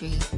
onto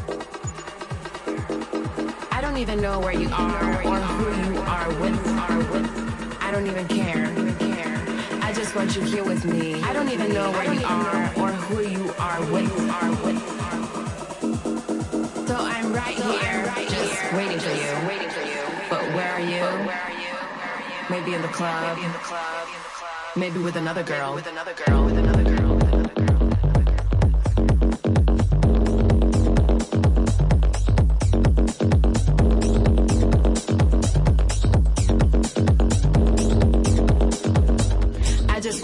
even know where you are or who you are with. Are with. I don't even care. I just want you here with me. I don't even know where you are or who you are with. Are with. So I'm right here, just waiting for you. But where are you? Maybe in the club. Maybe with another girl. With another girl. With another girl.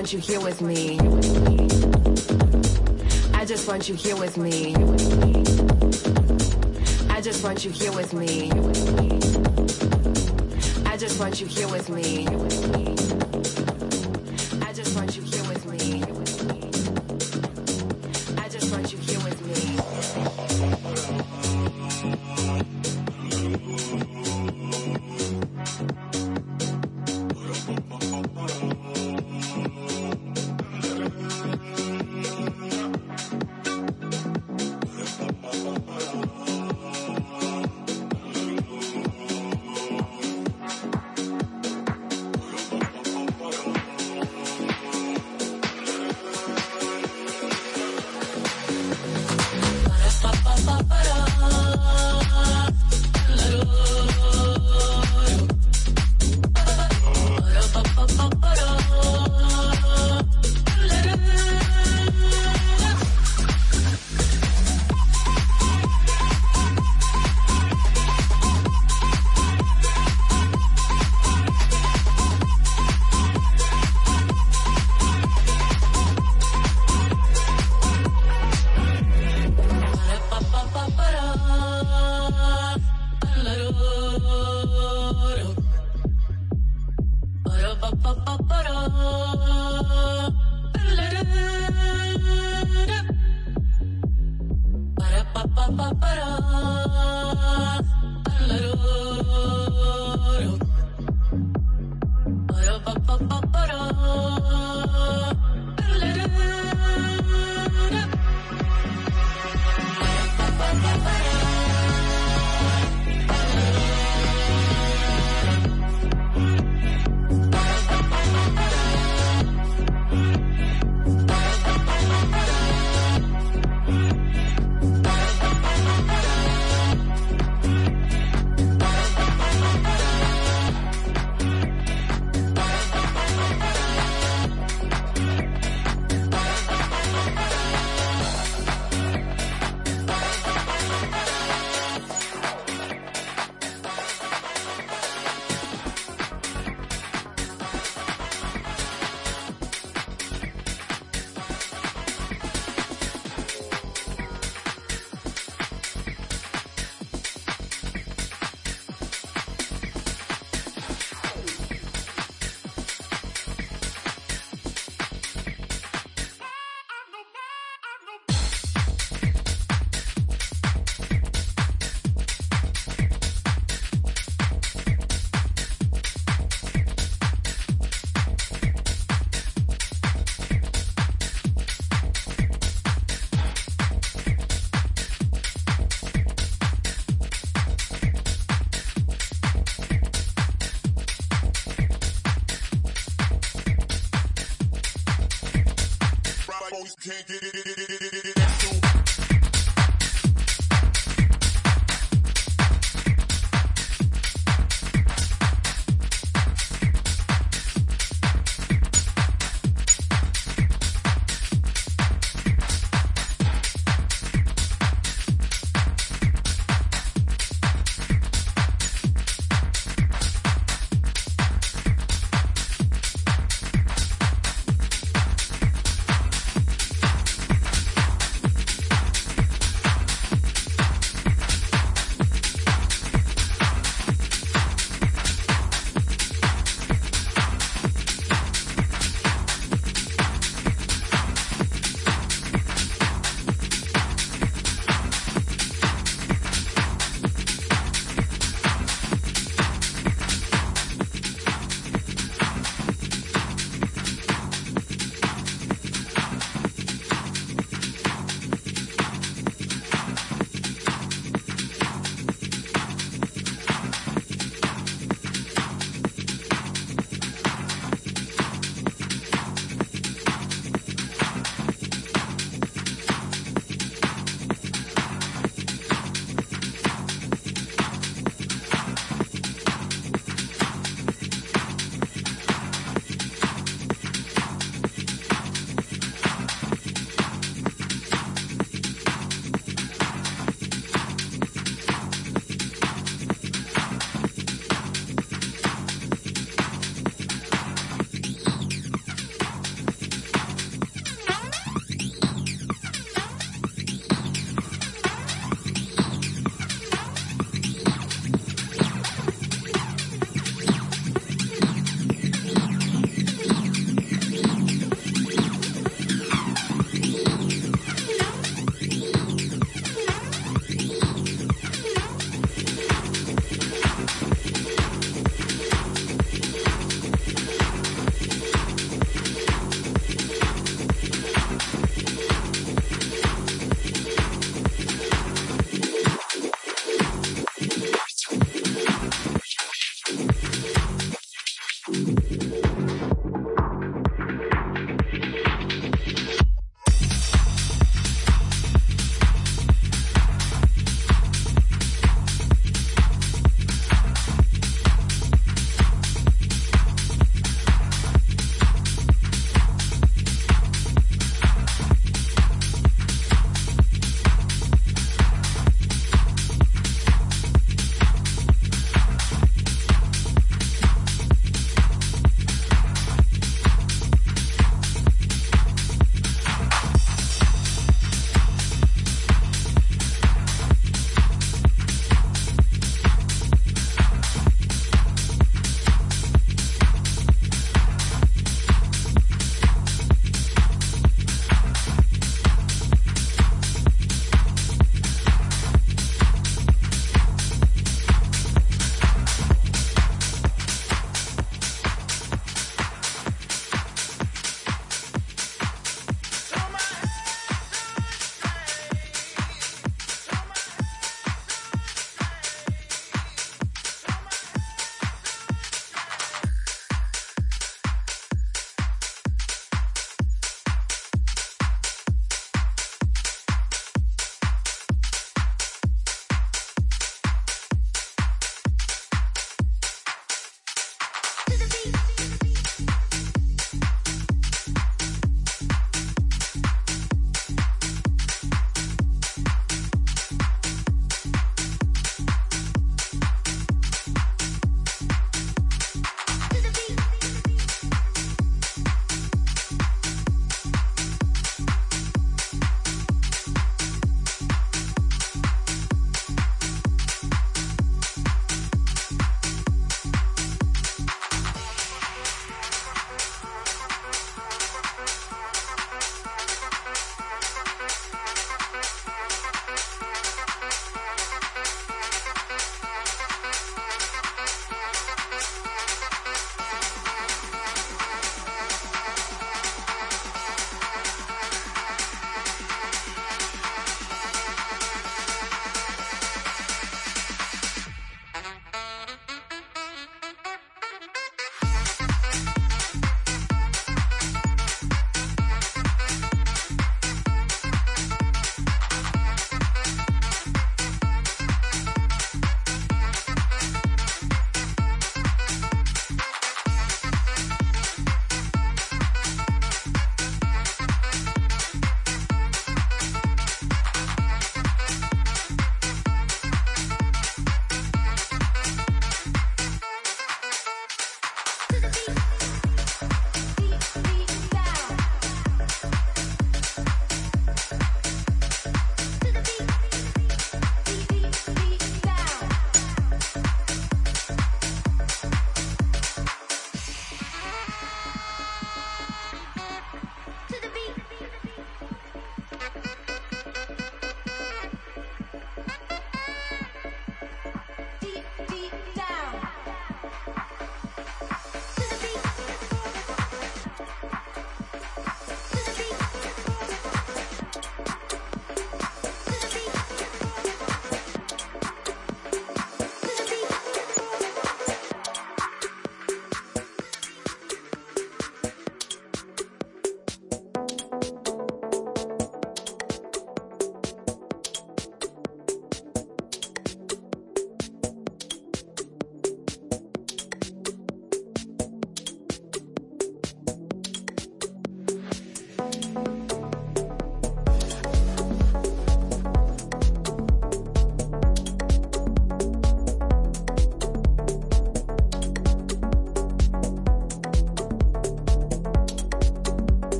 Want you here with me. I just want you here with me. I just want you here with me. I just want you here with me.